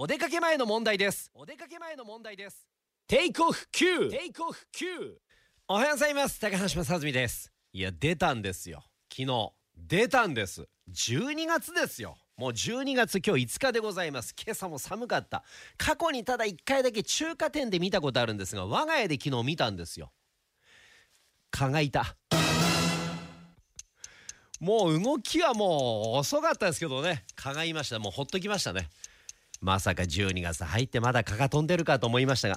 お出かけ前の問題です。お出かけ前の問題です。テイクオフ9テイクオフ9おはようございます。高橋正澄です。いや出たんですよ。昨日出たんです。12月ですよ。もう12月今日5日でございます。今朝も寒かった。過去にただ1回だけ中華店で見たことあるんですが我が家で昨日見たんですよ。蚊がいた。もう動きはもう遅かったですけどね。蚊がいました。もうほっときましたねまさか12月入ってまだ蚊が飛んでるかと思いましたが